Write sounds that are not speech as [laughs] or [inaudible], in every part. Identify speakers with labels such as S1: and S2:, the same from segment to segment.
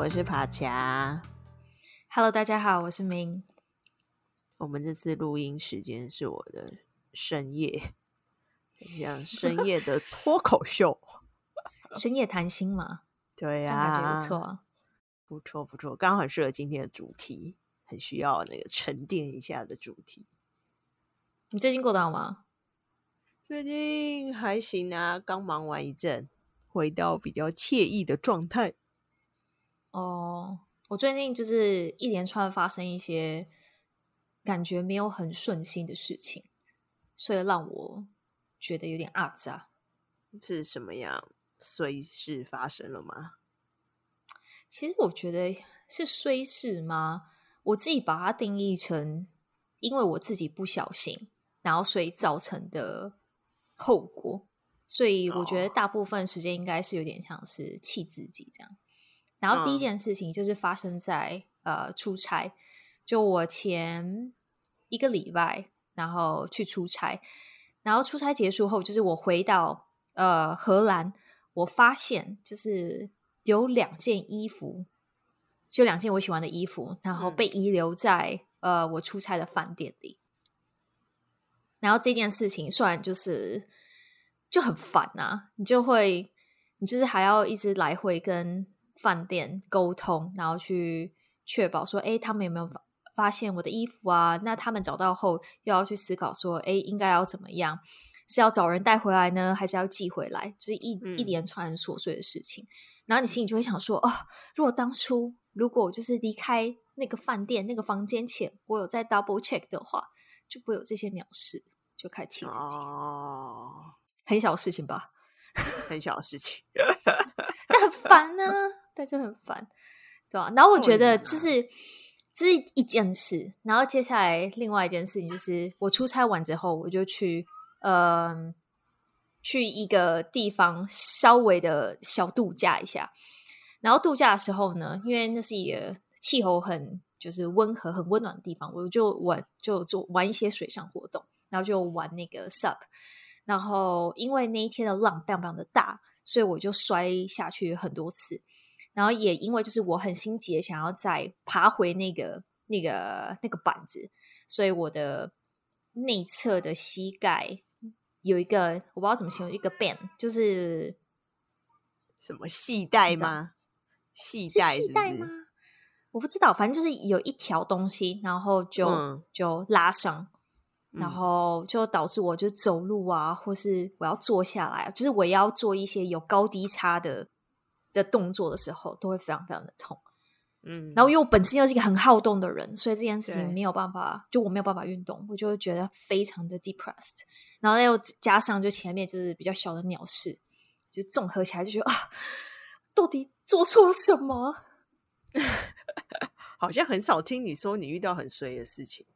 S1: 我是爬墙。
S2: Hello，大家好，我是明。
S1: 我们这次录音时间是我的深夜，像深夜的 [laughs] 脱口秀，
S2: 深夜谈心嘛？[laughs]
S1: 对呀、
S2: 啊，感觉不错、啊，
S1: 不错不错，刚好很适合今天的主题，很需要那个沉淀一下的主题。
S2: 你最近过得好吗？
S1: 最近还行啊，刚忙完一阵，回到比较惬意的状态。
S2: 哦，我最近就是一连串发生一些感觉没有很顺心的事情，所以让我觉得有点阿杂。
S1: 是什么样衰事发生了吗？
S2: 其实我觉得是衰事吗？我自己把它定义成，因为我自己不小心，然后所以造成的。后果，所以我觉得大部分时间应该是有点像是气自己这样。然后第一件事情就是发生在、嗯、呃出差，就我前一个礼拜，然后去出差，然后出差结束后，就是我回到呃荷兰，我发现就是有两件衣服，就两件我喜欢的衣服，然后被遗留在、嗯、呃我出差的饭店里。然后这件事情虽然就是就很烦啊，你就会你就是还要一直来回跟饭店沟通，然后去确保说，哎，他们有没有发发现我的衣服啊？那他们找到后又要去思考说，哎，应该要怎么样？是要找人带回来呢，还是要寄回来？就是一、嗯、一连串琐碎的事情。然后你心里就会想说，哦，如果当初如果我就是离开那个饭店那个房间前，我有在 double check 的话。就不会有这些鸟事，就开始气自己。哦，很小的事情吧，
S1: 很小的事情，[laughs]
S2: 但很烦呢、啊，但就很烦，对吧、啊？然后我觉得就是这是一件事，然后接下来另外一件事情就是我出差完之后，我就去呃去一个地方稍微的小度假一下。然后度假的时候呢，因为那是一个气候很。就是温和、很温暖的地方，我就玩，就做玩一些水上活动，然后就玩那个 SUP。然后因为那一天的浪非常非常的大，所以我就摔下去很多次。然后也因为就是我很心急的想要再爬回那个、那个、那个板子，所以我的内侧的膝盖有一个我不知道怎么形容，一个 band，就是
S1: 什么系带吗？系带系带吗？
S2: 我不知道，反正就是有一条东西，然后就、嗯、就拉伤，然后就导致我就走路啊，或是我要坐下来，就是我要做一些有高低差的的动作的时候，都会非常非常的痛。嗯，然后因为我本身又是一个很好动的人，所以这件事情没有办法，就我没有办法运动，我就会觉得非常的 depressed。然后又加上就前面就是比较小的鸟事，就综合起来就觉得啊，到底做错了什么？[laughs]
S1: 好像很少听你说你遇到很衰的事情，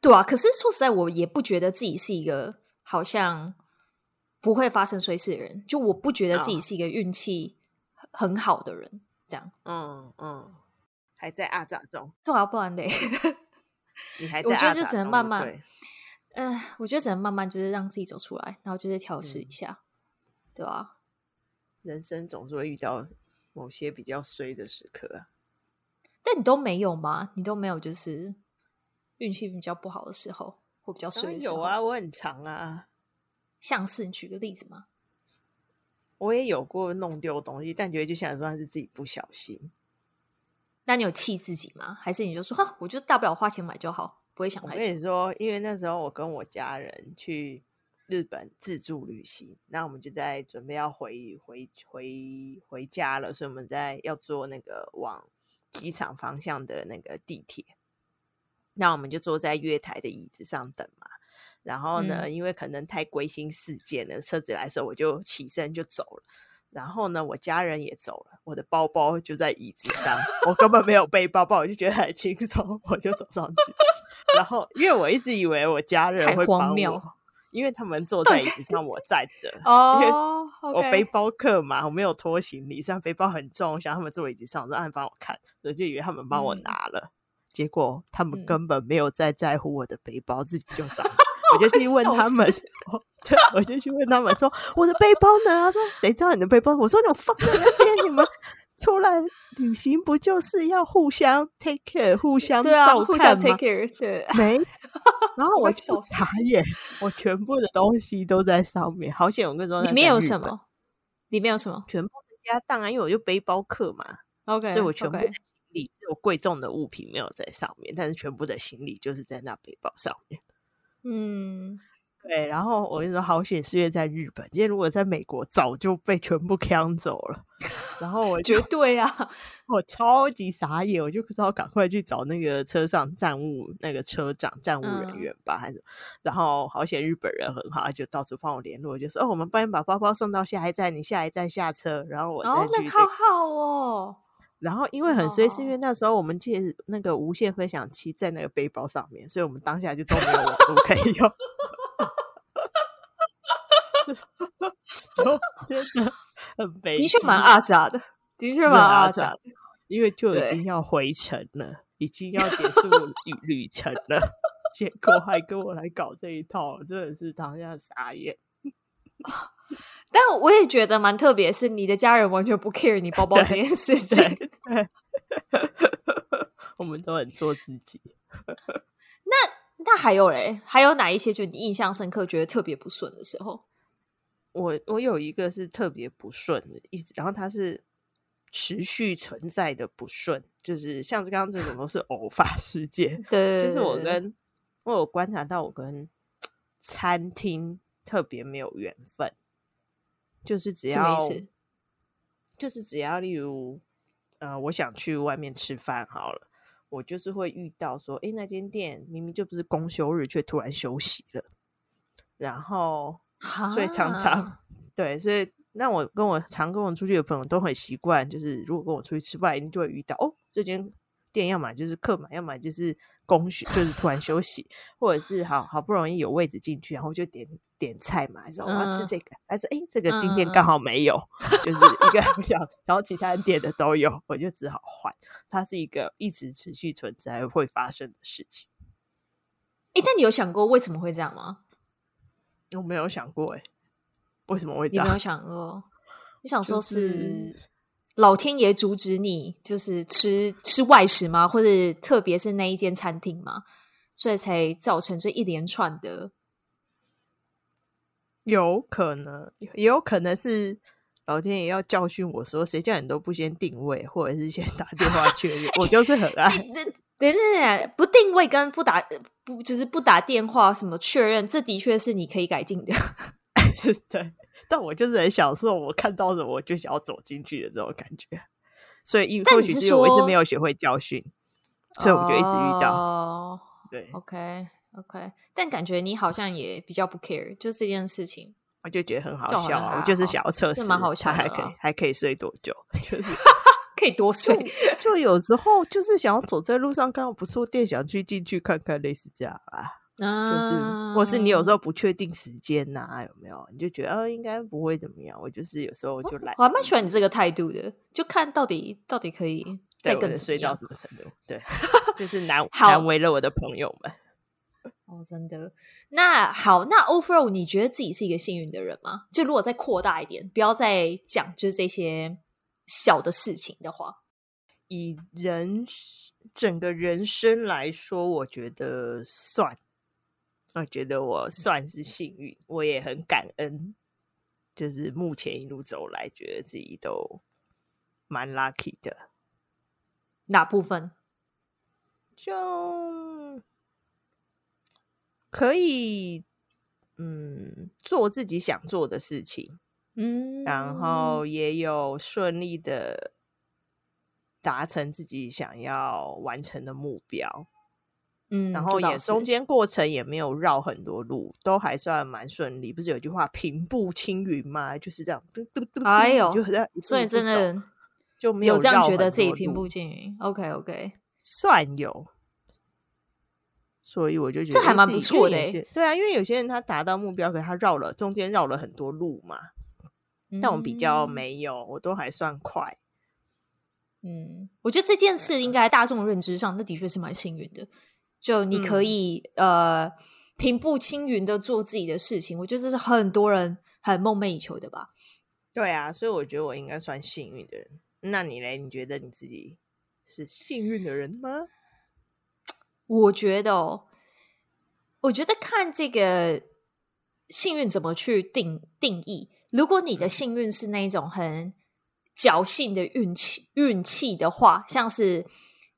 S2: 对啊。可是说实在，我也不觉得自己是一个好像不会发生衰事的人。就我不觉得自己是一个运气很好的人，哦、这样。
S1: 嗯嗯，还在阿杂中，
S2: 对啊，不然嘞，[laughs]
S1: 你还在？
S2: 我觉得就只能慢慢，嗯、呃，我觉得只能慢慢就是让自己走出来，然后就是调试一下，嗯、对吧、啊？
S1: 人生总是会遇到。某些比较衰的时刻啊，
S2: 但你都没有吗？你都没有，就是运气比较不好的时候，或比较衰的时候？
S1: 有啊，我很长啊。
S2: 像是你举个例子吗？
S1: 我也有过弄丢东西，但觉得就像说是自己不小心。
S2: 那你有气自己吗？还是你就说哈，我就大不了花钱买就好，不会想太多。
S1: 我跟你说，因为那时候我跟我家人去。日本自助旅行，那我们就在准备要回回回回家了，所以我们在要坐那个往机场方向的那个地铁。那我们就坐在月台的椅子上等嘛。然后呢，嗯、因为可能太归心似箭了，车子来的时候我就起身就走了。然后呢，我家人也走了，我的包包就在椅子上，我根本没有背包包，我就觉得很轻松，我就走上去。然后因为我一直以为我家人会帮我。因为他们坐 [laughs] 在椅子上，我站着。[laughs] 哦，因为我背包客嘛，我没有拖行李，虽然背包很重，我想他们坐椅子上，让他们帮我看，我就以为他们帮我拿了。结果他们根本没有在在乎我的背包，自己就上。我就去问他们，对，我就去问他们说：“我的背包呢？”他说：“谁知道你的背包？”我说：“你放在那边，你们出来旅行不就是要互相 take care，互相照
S2: 互相
S1: 看
S2: take
S1: 吗
S2: ？care，对。
S1: 没，然后我
S2: 我
S1: 就
S2: 笑死
S1: 傻眼，我全部的东西都在上面。好险，我跟你说，
S2: 里面有什？么？里面有什么
S1: 全部的家当啊，因为我就背包客嘛
S2: ？OK，
S1: 所以我全部行李只有贵重的物品没有在上面，但是全部的行李就是在那背包上面。
S2: 嗯，
S1: 对，然后我跟你说，好险是因为在日本，今天如果在美国，早就被全部抢走了。然后我 [laughs] 就
S2: 绝对啊，[laughs]
S1: 我超级傻眼，我就不知道赶快去找那个车上站务那个车长、站务人员吧，还是然后好险日本人很好，他就到处帮我联络，就说哦，我们帮你把包包送到下一站，你下一站下车，然后我再
S2: 哦，
S1: 去、
S2: 那好好哦。
S1: 然后因为很衰，
S2: 哦
S1: 是因为那时候我们借那个无线分享器在那个背包上面，所以我们当下就都没有网络可以用，[laughs] 就 [laughs] 真的很悲
S2: 的确蛮
S1: 啊，
S2: 阿杂的，的确蛮阿杂的。
S1: 因为就已
S2: 对
S1: 经要回程了，已经要结束 [laughs] 旅旅程了，结果还跟我来搞这一套，真的是当下傻眼。[laughs]
S2: 但我也觉得蛮特别，是你的家人完全不 care 你包包这件事情。[laughs]
S1: 我们都很做自己。[laughs]
S2: 那还有嘞，还有哪一些就你印象深刻，觉得特别不顺的时候？
S1: 我我有一个是特别不顺的，一直然后它是持续存在的不顺，就是像刚刚这种都是偶发事件。
S2: 对，
S1: 就是我跟我有观察到，我跟餐厅特别没有缘分，就是只要就是只要例如呃，我想去外面吃饭好了，我就是会遇到说，哎，那间店明明就不是公休日，却突然休息了，然后所以常常。对，所以那我跟我常跟我出去的朋友都很习惯，就是如果跟我出去吃饭，一定就会遇到哦，这间店要么就是客满，要么就是公休，就是突然休息，或者是好好不容易有位置进去，然后就点点菜嘛，然后我要吃这个，嗯、还是哎，这个今天刚好没有，嗯、就是一个 [laughs] 不想，然后其他人点的都有，我就只好换。它是一个一直持续存在会发生的事情。
S2: 哎，但你有想过为什么会这样吗？
S1: 我没有想过，哎，为什么会这样？
S2: 你没有想过？你想说是老天爷阻止你，就是吃吃外食吗？或者特别是那一间餐厅吗？所以才造成这一连串的？
S1: 有可能，也有可能是老天爷要教训我说，谁叫你都不先定位，或者是先打电话确认。我就是很爱，[laughs]
S2: 对对对，不定位跟不打不就是不打电话什么确认，这的确是你可以改进的。[laughs]
S1: 对，但我就是很享受我看到的，我就想要走进去的这种感觉。所以，或许是因为我一直没有学会教训，所以我就一直遇到。
S2: 哦、
S1: 对
S2: ，OK。OK，但感觉你好像也比较不 care，就是这件事情，
S1: 我就觉得很好笑啊！我就是想要测试，
S2: 蛮好笑，
S1: 他还可以还可以睡多久？[laughs] 就是
S2: 可以多睡
S1: 就。就有时候就是想要走在路上，刚好不错店，想去进去看看，类似这样啊。
S2: 啊
S1: 就是，或是你有时候不确定时间呐、啊，有没有？你就觉得哦，应该不会怎么样。我就是有时候就来，
S2: 我还蛮喜欢你这个态度的，就看到底到底可以再更
S1: 睡到什么程度？对，就是难难为了我的朋友们。[laughs]
S2: 哦，真的。那好，那 overall，你觉得自己是一个幸运的人吗？就如果再扩大一点，不要再讲就是这些小的事情的话，
S1: 以人整个人生来说，我觉得算，我觉得我算是幸运，我也很感恩。就是目前一路走来，觉得自己都蛮 lucky 的。
S2: 哪部分？
S1: 就。可以，嗯，做自己想做的事情，
S2: 嗯，
S1: 然后也有顺利的达成自己想要完成的目标，
S2: 嗯，
S1: 然后也中间过程也没有绕很多路，都还算蛮顺利。不是有句话“平步青云”吗？就是这样，嘟嘟嘟，
S2: 哎呦，
S1: 就在
S2: 所以真的
S1: 就没有，
S2: 有这样觉得自己平步青云。OK OK，
S1: 算有。所以我就觉得
S2: 这还蛮不错的、欸，
S1: 对啊，因为有些人他达到目标，可是他绕了中间绕了很多路嘛。嗯、但我比较没有，我都还算快。
S2: 嗯，我觉得这件事应该大众认知上，那的确是蛮幸运的。就你可以、嗯、呃平步青云的做自己的事情，我觉得这是很多人很梦寐以求的吧。
S1: 对啊，所以我觉得我应该算幸运的人。那你嘞？你觉得你自己是幸运的人吗？
S2: 我觉得哦，我觉得看这个幸运怎么去定定义。如果你的幸运是那种很侥幸的运气运气的话，像是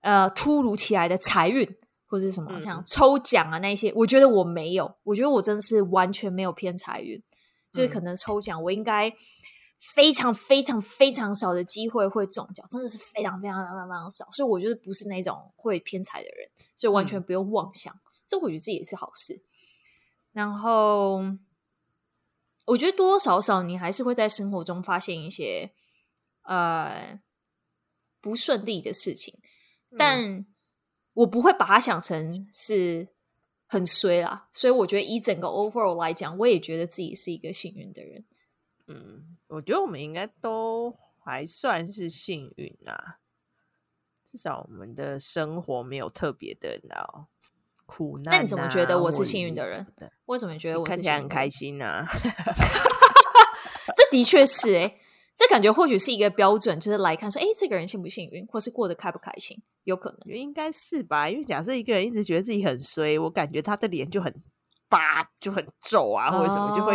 S2: 呃突如其来的财运或者是什么像抽奖啊那些，我觉得我没有。我觉得我真的是完全没有偏财运，就是可能抽奖我应该。非常非常非常少的机会会中奖，真的是非常非常非常非常少，所以我觉得不是那种会偏财的人，所以完全不用妄想。嗯、这我觉得这也是好事。然后，我觉得多多少少你还是会在生活中发现一些呃不顺利的事情，但我不会把它想成是很衰啦。所以我觉得以整个 overall 来讲，我也觉得自己是一个幸运的人。
S1: 嗯。我觉得我们应该都还算是幸运啊，至少我们的生活没有特别的那苦难、啊。
S2: 那你怎么觉得我是幸运的人？为什么你觉得我是
S1: 看起来很开心呢、啊？[laughs]
S2: 这的确是哎、欸，这感觉或许是一个标准，就是来看说，哎，这个人幸不幸运，或是过得开不开心，有可能。
S1: 应该是吧？因为假设一个人一直觉得自己很衰，我感觉他的脸就很。巴就很皱啊，或者什么，就会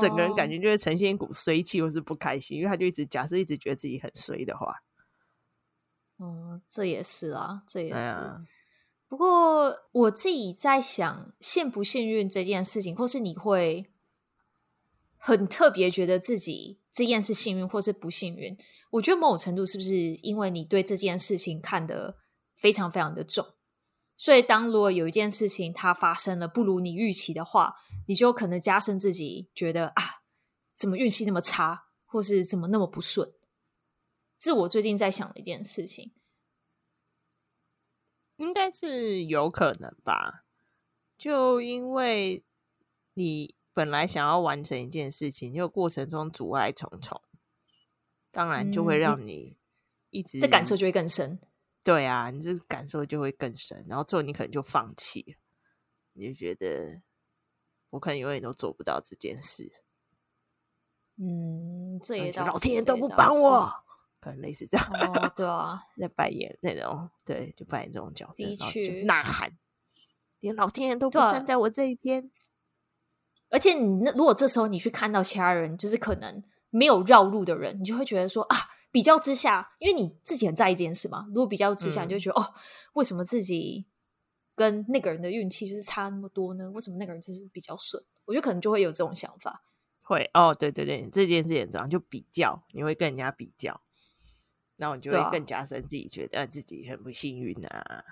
S1: 整个人感觉就会呈现一股衰气，或是不开心，因为他就一直假设一直觉得自己很衰的话，
S2: 嗯，这也是啊，这也是。嗯、不过我自己在想，幸不幸运这件事情，或是你会很特别觉得自己这件事幸运，或是不幸运？我觉得某种程度是不是因为你对这件事情看得非常非常的重？所以，当如果有一件事情它发生了不如你预期的话，你就可能加深自己觉得啊，怎么运气那么差，或是怎么那么不顺。是我最近在想的一件事情，
S1: 应该是有可能吧？就因为你本来想要完成一件事情，就过程中阻碍重重，当然就会让你一直、嗯、
S2: 这感受就会更深。
S1: 对啊，你这感受就会更深，然后最后你可能就放弃了，你就觉得我可能永远都做不到这件事。
S2: 嗯，这也
S1: 老天爷都不帮我，可能类似这样。
S2: 哦、对啊，[laughs]
S1: 在扮演那种，对，就扮演这种角色，
S2: 的确
S1: 呐喊，连老天爷都不站在我这一边。
S2: 而且你那如果这时候你去看到其他人，就是可能没有绕路的人，你就会觉得说啊。比较之下，因为你自己很在意这件事嘛。如果比较之下，你就觉得、嗯、哦，为什么自己跟那个人的运气就是差那么多呢？为什么那个人就是比较顺？我觉得可能就会有这种想法。
S1: 会哦，对对对，这件事很重要，就比较，你会跟人家比较，然后你就会更加深自己觉得自己很不幸运啊。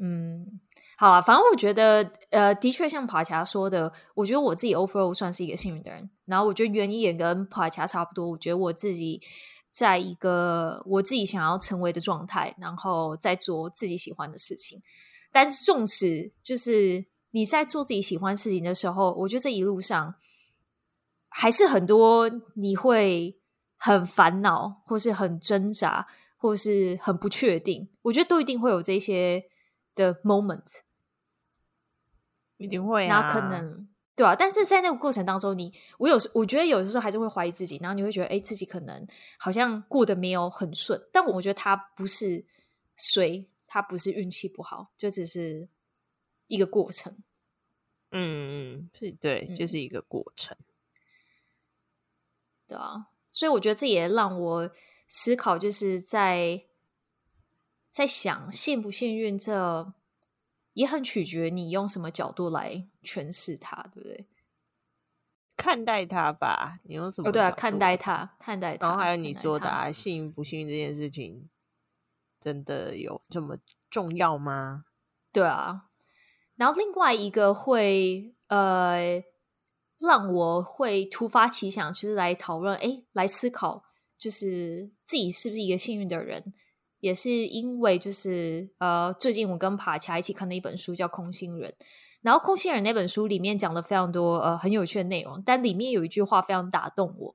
S2: 嗯。好啊，反正我觉得，呃，的确像帕恰说的，我觉得我自己 overall 算是一个幸运的人。然后我觉得原因也跟帕恰差不多。我觉得我自己在一个我自己想要成为的状态，然后在做自己喜欢的事情。但是纵使就是你在做自己喜欢事情的时候，我觉得这一路上还是很多你会很烦恼，或是很挣扎，或是很不确定。我觉得都一定会有这些的 moment。
S1: 一定会啊，
S2: 那可能对啊，但是在那个过程当中你，你我有时我觉得有的时候还是会怀疑自己，然后你会觉得，哎，自己可能好像过得没有很顺。但我觉得他不是衰，他不是运气不好，就只是一个过程。
S1: 嗯嗯，是对，就是一个过程。
S2: 嗯，对啊，所以我觉得这也让我思考，就是在在想幸不幸运这。也很取决你用什么角度来诠释它，对不对？
S1: 看待它吧，你用什么？
S2: 哦，对啊，看待它，看待它。
S1: 然后还有你说的啊，幸不幸运这件事情，真的有这么重要吗？
S2: 对啊。然后另外一个会呃，让我会突发奇想，就是来讨论，哎，来思考，就是自己是不是一个幸运的人。也是因为就是呃，最近我跟爬恰一起看的一本书叫《空心人》，然后《空心人》那本书里面讲了非常多呃很有趣的内容，但里面有一句话非常打动我。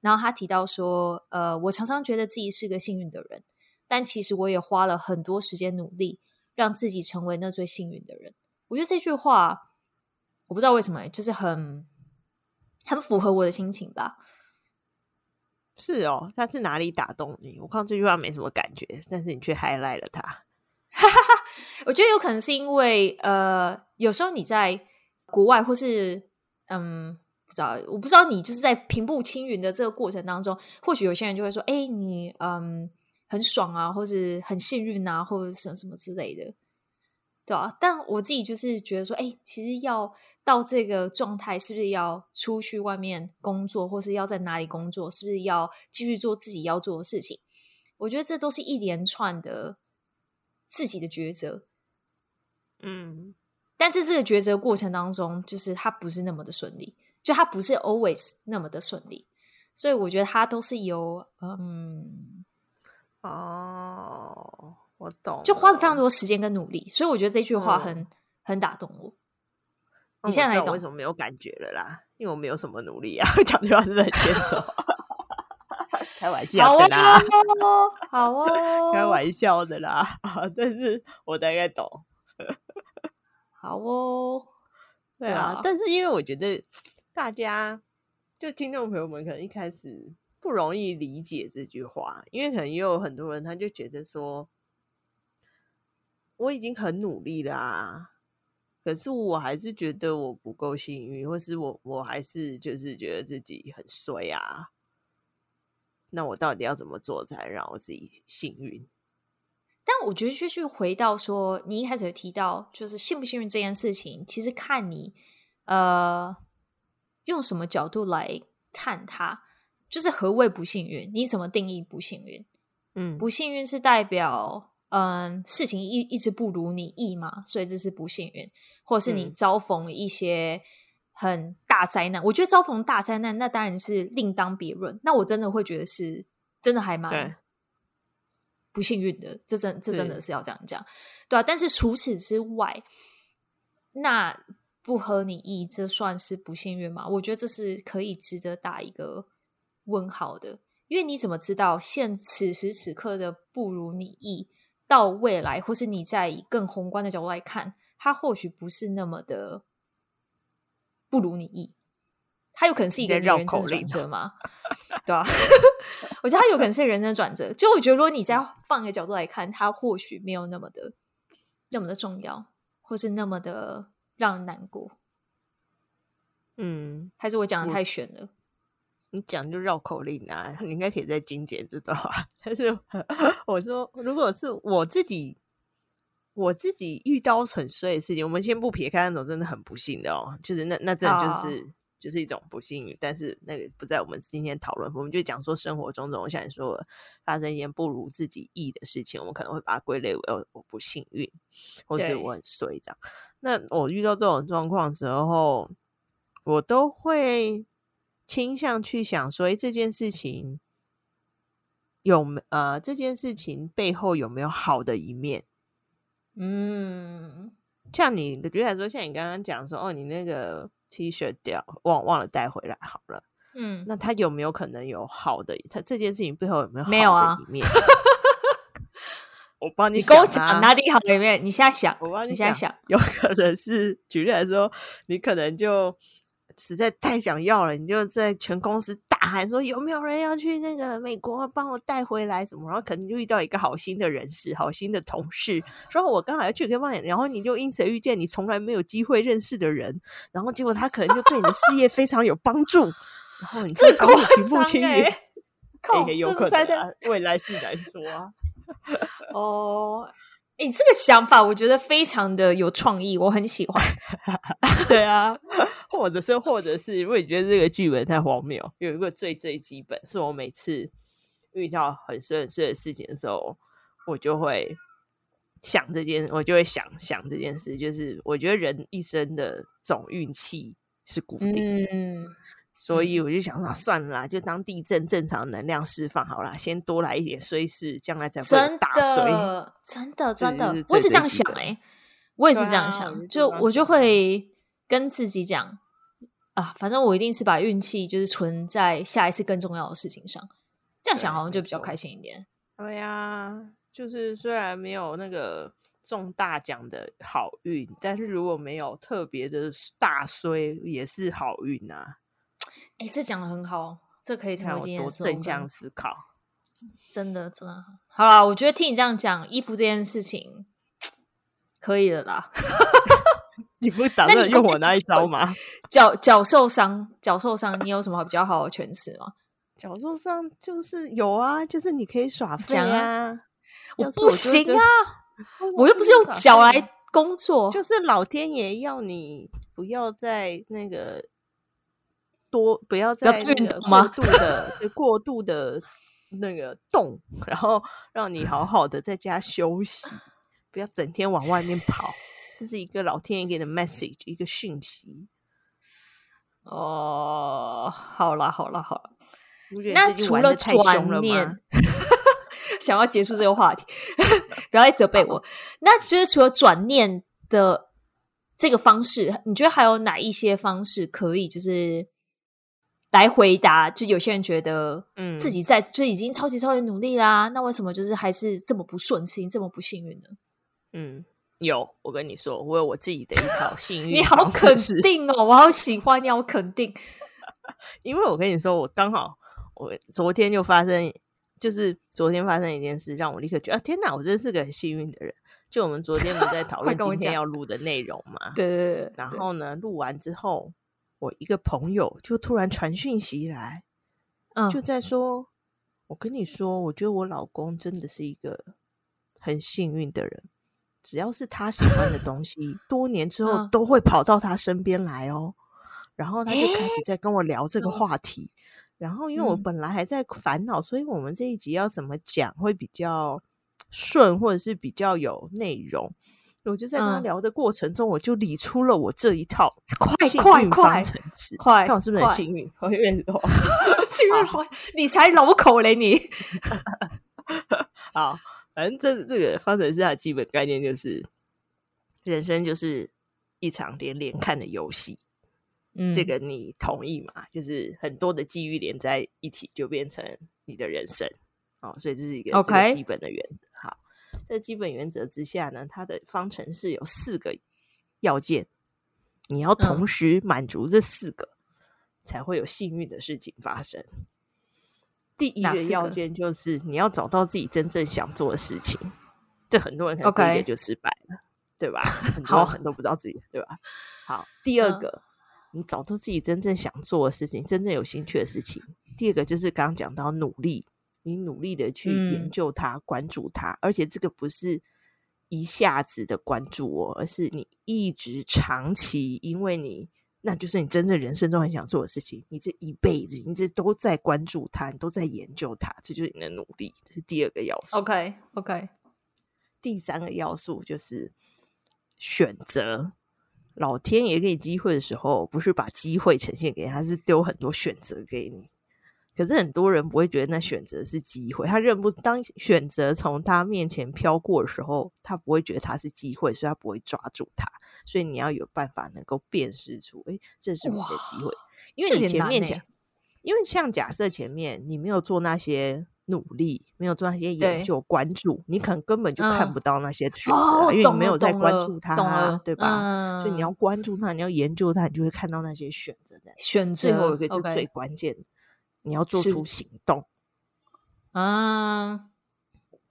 S2: 然后他提到说，呃，我常常觉得自己是个幸运的人，但其实我也花了很多时间努力，让自己成为那最幸运的人。我觉得这句话，我不知道为什么，就是很很符合我的心情吧。
S1: 是哦，他是哪里打动你？我看这句话没什么感觉，但是你却 highlight 了他。[laughs]
S2: 我觉得有可能是因为，呃，有时候你在国外，或是嗯，不知道，我不知道你就是在平步青云的这个过程当中，或许有些人就会说，哎，你嗯很爽啊，或是很幸运啊，或者什么什么之类的，对吧？但我自己就是觉得说，哎，其实要到这个状态，是不是要出去外面工作，或是要在哪里工作，是不是要继续做自己要做的事情？我觉得这都是一连串的。自己的抉择，
S1: 嗯，
S2: 但在这个抉择过程当中，就是他不是那么的顺利，就他不是 always 那么的顺利，所以我觉得他都是由，嗯，
S1: 哦，我懂，
S2: 就花了非常多时间跟努力，所以我觉得这句话很、嗯、很打动我。你现在来懂
S1: 为什么没有感觉了啦？因为我没有什么努力啊，[laughs] 讲这句话是不是很欠揍？[laughs] 开玩笑的啦，[laughs]
S2: 好哦，
S1: 开玩笑的啦，但是我大概懂，
S2: 好哦，
S1: 对啊，但是因为我觉得大家就听众朋友们可能一开始不容易理解这句话，因为可能也有很多人他就觉得说，我已经很努力了啊，可是我还是觉得我不够幸运，或是我我还是就是觉得自己很衰啊。那我到底要怎么做才让我自己幸运？
S2: 但我觉得就是回到说，你一开始有提到，就是幸不幸运这件事情，其实看你呃用什么角度来看它，就是何谓不幸运？你怎么定义不幸运？
S1: 嗯，
S2: 不幸运是代表嗯、呃、事情一一直不如你意嘛，所以这是不幸运，或者是你遭逢一些。很大灾难，我觉得遭逢大灾难，那当然是另当别论。那我真的会觉得是真的还蛮不幸运的，这真这真的是要这样讲，对啊。但是除此之外，那不合你意，这算是不幸运吗？我觉得这是可以值得打一个问号的，因为你怎么知道现此时此刻的不如你意，到未来或是你在以更宏观的角度来看，它或许不是那么的。不如你意，它有可能是一个人生转折吗？[laughs] 对啊，[laughs] 我觉得它有可能是人生转折。就我觉得，如果你再放一个角度来看，它或许没有那么的那么的重要，或是那么的让人难过。
S1: 嗯，
S2: 还是我讲的太玄了？
S1: 你讲就绕口令啊！[laughs] 你应该可以再精简这段话。[laughs] 但是 [laughs] 我说，如果是我自己。我自己遇到很衰的事情，我们先不撇开那种真的很不幸的哦，就是那那真的就是、oh. 就是一种不幸运，但是那个不在我们今天讨论，我们就讲说生活中这种像你说发生一件不如自己意的事情，我们可能会把它归类为我不幸运，或者我很衰这样。那我遇到这种状况的时候，我都会倾向去想说，哎，这件事情有没呃这件事情背后有没有好的一面？
S2: 嗯，
S1: 像你的觉得来说，像你刚刚讲说，哦，你那个 T 恤掉，忘忘了带回来好了。
S2: 嗯，
S1: 那他有没有可能有好的？他这件事情背后有没有好的一面？[laughs]
S2: 啊、
S1: 我帮你、啊，
S2: 你跟我讲哪里好的一面？你现在想，
S1: 我帮你，
S2: 你想，
S1: 有可能是举例来说，你可能就实在太想要了，你就在全公司。大喊说：“有没有人要去那个美国帮我带回来什么？”然后可能就遇到一个好心的人士、好心的同事，说：“我刚好要去跟帮你。”然后你就因此遇见你从来没有机会认识的人，然后结果他可能就对你的事业非常有帮助。然后你这从平步青云，[laughs] 可以有可能、啊、未来是来说啊。[laughs]
S2: 哦，哎，这个想法我觉得非常的有创意，我很喜欢。[laughs]
S1: 对啊。或者是，或者是，如果你觉得这个剧本太荒谬，有一个最最基本，是我每次遇到很衰很衰的事情的时候，我就会想这件，我就会想想这件事，就是我觉得人一生的总运气是固定的，
S2: 嗯，
S1: 所以我就想说，算了啦，就当地震正常能量释放好了，先多来一点衰事，将来才会打衰，
S2: 真的，真的，真的，我也是这样想哎、欸，我也是这样想，啊、就我就会。跟自己讲啊，反正我一定是把运气就是存在下一次更重要的事情上，这样想好像就比较开心一点。
S1: 对呀、啊，就是虽然没有那个中大奖的好运，但是如果没有特别的大衰，也是好运呐、啊。
S2: 哎、欸，这讲的很好，这可以成为今天的
S1: 正向思考。
S2: 真的，真的好啦，我觉得听你这样讲，衣服这件事情可以了啦。[laughs]
S1: 你不是打算用我那一招吗？[laughs]
S2: 脚脚受伤，脚受伤，你有什么比较好的诠释吗？
S1: 脚受伤就是有啊，就是你可以耍废啊。
S2: 我不行啊，我又不是用脚来工作。
S1: 就是老天爷要你不要在那个多，不要在那个过度的过度的那个动，然后让你好好的在家休息，不要整天往外面跑。这是一个老天爷给的 message，一个讯息。
S2: 哦，好了好了好了，那除了转念，[laughs] 想要结束这个话题，[laughs] 不要再责备我。[laughs] 那其实除了转念的这个方式，你觉得还有哪一些方式可以就是来回答？就有些人觉得，嗯，自己在就已经超级超级努力啦，那为什么就是还是这么不顺心，这么不幸运呢？
S1: 嗯。有，我跟你说，我有我自己的一套幸运。
S2: 你好肯定哦，我好喜欢你，好肯定。[laughs]
S1: 因为我跟你说，我刚好我昨天就发生，就是昨天发生一件事，让我立刻觉得啊，天哪，我真是个很幸运的人。就我们昨天不在讨论今天要录的内容嘛？
S2: 对对对。
S1: 然后呢，录完之后，我一个朋友就突然传讯息来，嗯，就在说，我跟你说，我觉得我老公真的是一个很幸运的人。只要是他喜欢的东西，多年之后都会跑到他身边来哦。然后他就开始在跟我聊这个话题。然后因为我本来还在烦恼，所以我们这一集要怎么讲会比较顺，或者是比较有内容。我就在跟他聊的过程中，我就理出了我这一套 [laughs] 快快快看我是不是很幸运？
S2: 幸运，[laughs] 你才老口嘞你。[laughs]
S1: 好。反正这这个方程式它的基本概念就是，人生就是一场连连看的游戏。嗯，这个你同意吗？就是很多的机遇连在一起，就变成你的人生。哦，所以这是一个这个基本的原则。在基本原则之下呢，它的方程式有四个要件，你要同时满足这四个，嗯，才会有幸运的事情发生。第一个要件就是你要找到自己真正想做的事情，这很多人可能第一个就失败了.对吧？[laughs] 很多很多不知道自己，对吧？好，第二个、嗯，你找到自己真正想做的事情，真正有兴趣的事情。第二个就是刚刚讲到努力，你努力的去研究它、嗯、关注它，而且这个不是一下子的关注我，而是你一直长期，因为你。那就是你真正人生中很想做的事情，你这一辈子，你这都在关注它，你都在研究它，这就是你的努力。这是第二个要素。
S2: Okay, okay.
S1: 第三个要素就是选择。老天爷给你机会的时候，不是把机会呈现给他，是丢很多选择给你。可是很多人不会觉得那选择是机会，他认不当选择从他面前飘过的时候，他不会觉得他是机会，所以他不会抓住它。所以你要有办法能够辨识出，哎，这是我的机会。因为你前面讲，因为像假设前面你没有做那些努力，没有做那些研究关注，你可能根本就看不到那些选择，嗯，因为你没有在关注它，啊，对吧，嗯？所以你要关注它，你要研究它，你就会看到那些选择的。
S2: 选择
S1: 最后一个就最关键.你要做出行动。
S2: 啊。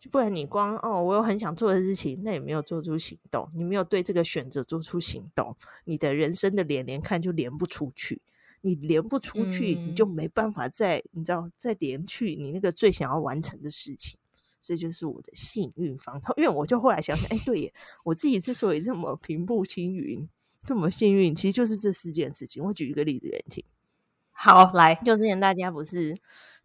S1: 不然你光哦，我有很想做的事情，那也没有做出行动，你没有对这个选择做出行动，你的人生的连连看就连不出去，你连不出去，嗯、你就没办法再你知道再连去你那个最想要完成的事情，这就是我的幸运方头。[laughs] 因为我就后来想想，哎，对耶，我自己之所以这么平步青云，这么幸运，其实就是这四件事情。我举一个例子给你听。
S2: 好，来，
S1: 就之前大家不是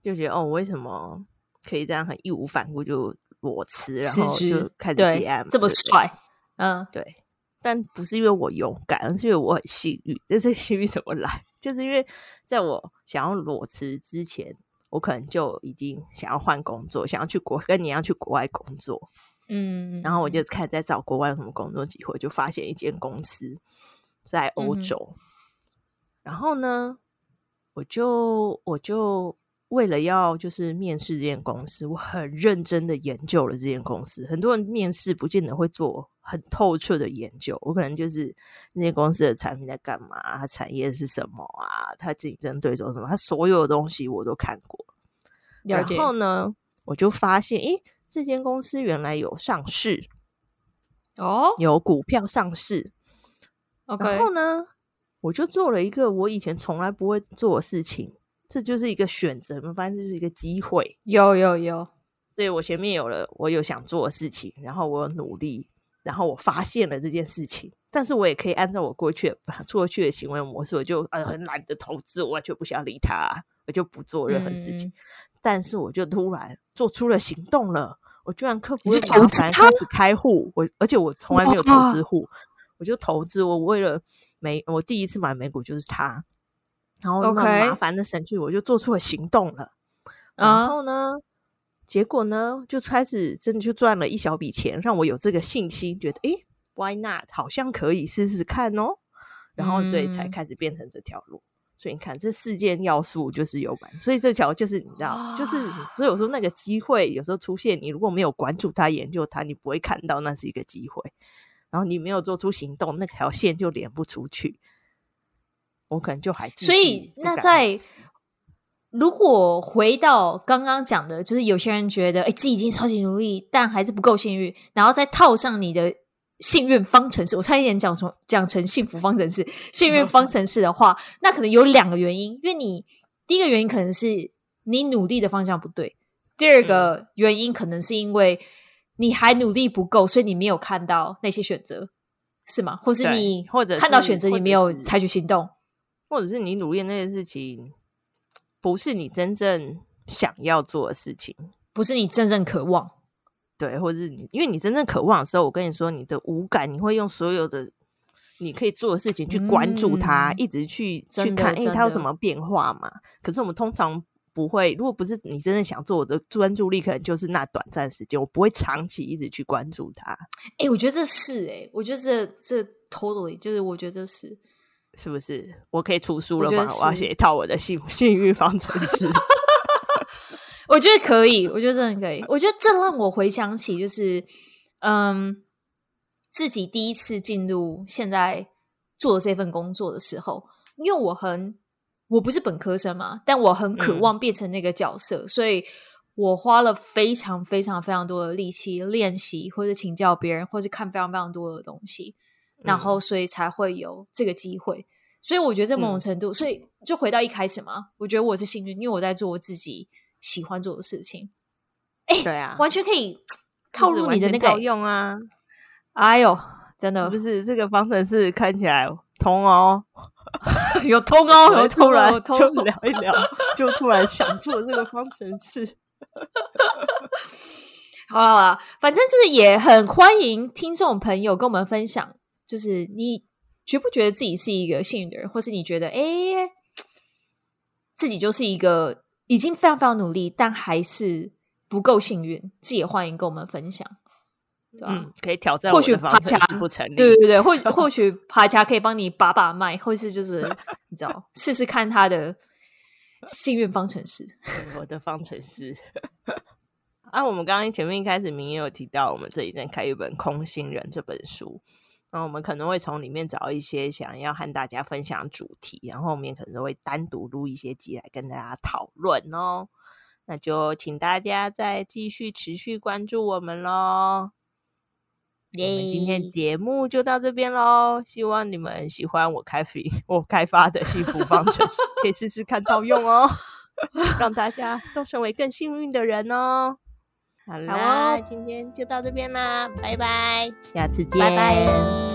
S1: 就觉得哦，为什么可以这样很义无反顾就。裸辞，然后就开始 DM，
S2: 这么帅，嗯，
S1: 对。但不是因为我勇敢，而是因为我很幸运。这是幸运怎么来？[laughs] 就是因为在我想要裸辞之前，我可能就已经想要换工作，想要去国跟你一样去国外工作。嗯，然后我就开始在找国外有什么工作机会，就发现一间公司在欧洲。嗯、然后呢，我就我就为了要就是面试这间公司，我很认真的研究了这间公司。很多人面试不见得会做很透彻的研究，我可能就是那间公司的产品在干嘛，它产业是什么啊，它竞争对手什么，它所有的东西我都看过。然后呢，我就发现，诶，这间公司原来有上市
S2: 哦，
S1: 有股票上市。然后呢，我就做了一个我以前从来不会做的事情。这就是一个选择，我发现就是一个机会。
S2: 有有有，
S1: 所以我前面有了我有想做的事情，然后我有努力，然后我发现了这件事情。但是我也可以按照我过去的过去的行为模式，我就呃很懒得投资，我完全不想理他，我就不做任何事情。嗯、但是我就突然做出了行动了，我居然克服了麻烦，开始开户。我而且我从来没有投资户，我就投资。我为了美，我第一次买美股就是它。然后那麻烦的省去，我就做出了行动了。然后呢，结果呢，就开始真的就赚了一小笔钱，让我有这个信心，觉得诶，Why not？好像可以试试看哦。然后所以才开始变成这条路。嗯、所以你看，这四件要素就是有关。所以这条就是你知道，就是所以有时候那个机会有时候出现，你如果没有关注它、研究它，你不会看到那是一个机会。然后你没有做出行动，那条线就连不出去。我可能就还，
S2: 所以那在如果回到刚刚讲的，就是有些人觉得，哎，自己已经超级努力，但还是不够幸运，然后再套上你的幸运方程式，我差一点讲成讲成幸福方程式，幸运方程式的话，那可能有两个原因，因为你第一个原因可能是你努力的方向不对，第二个原因可能是因为你还努力不够，所以你没有看到那些选择，是吗？或是你或者看到选择，你没有采取行动。
S1: 或者是你努力的那件事情，不是你真正想要做的事情，
S2: 不是你真正渴望，
S1: 对，或者是你，因为你真正渴望的时候，我跟你说，你的五感，你会用所有的你可以做的事情去关注它，嗯、一直去去看，哎，它有什么变化嘛？可是我们通常不会，如果不是你真正想做，我的专注力可能就是那短暂时间，我不会长期一直去关注它。
S2: 哎、欸，我觉得这是哎、欸，我觉得这这 totally 就是我觉得这是。
S1: 是不是我可以出书了吗？我，我要写一套我的幸 [laughs] 幸运方程式。[laughs]
S2: 我觉得可以，我觉得真的可以。我觉得这让我回想起，就是嗯，自己第一次进入现在做的这份工作的时候，因为我很我不是本科生嘛，但我很渴望变成那个角色，嗯、所以我花了非常非常非常多的力气练习，或者请教别人，或者看非常非常多的东西。然后，所以才会有这个机会。所以我觉得，在某种程度，嗯、所以就回到一开始嘛。我觉得我是幸运，因为我在做我自己喜欢做的事情。哎，对啊，完全可以 [tsk] 套入你的那个
S1: 用啊！
S2: 哎呦，真的
S1: 不是这个方程式看起来通哦，[laughs] [laughs]
S2: 有通哦，有
S1: 突然就聊一聊，[laughs] 就突然想出了这个方程式。
S2: 好了，反正就是也很欢迎听众朋友跟我们分享。就是你觉不觉得自己是一个幸运的人，或是你觉得哎，自己就是一个已经非常非常努力，但还是不够幸运，自己也欢迎跟我们分享，对吧？
S1: 嗯，可以挑战，或许爬墙不成立，
S2: 对对对，或 [laughs] 或许爬墙可以帮你把把脉，或是就是 [laughs] 你知道试试看他的幸运方程式，[laughs]
S1: 我的方程式。啊，我们刚刚前面一开始明也有提到，我们这里在开一本《空心人》这本书。那我们可能会从里面找一些想要和大家分享主题，然后后面可能会单独录一些集来跟大家讨论哦。那就请大家再继续持续关注我们喽。我们今天节目就到这边喽，希望你们喜欢我开发我开发的幸福方程式，可以试试看套用哦，让大家都成为更幸运的人哦。好啦，好哦，今天就到这边啦，拜拜，下次见，拜拜。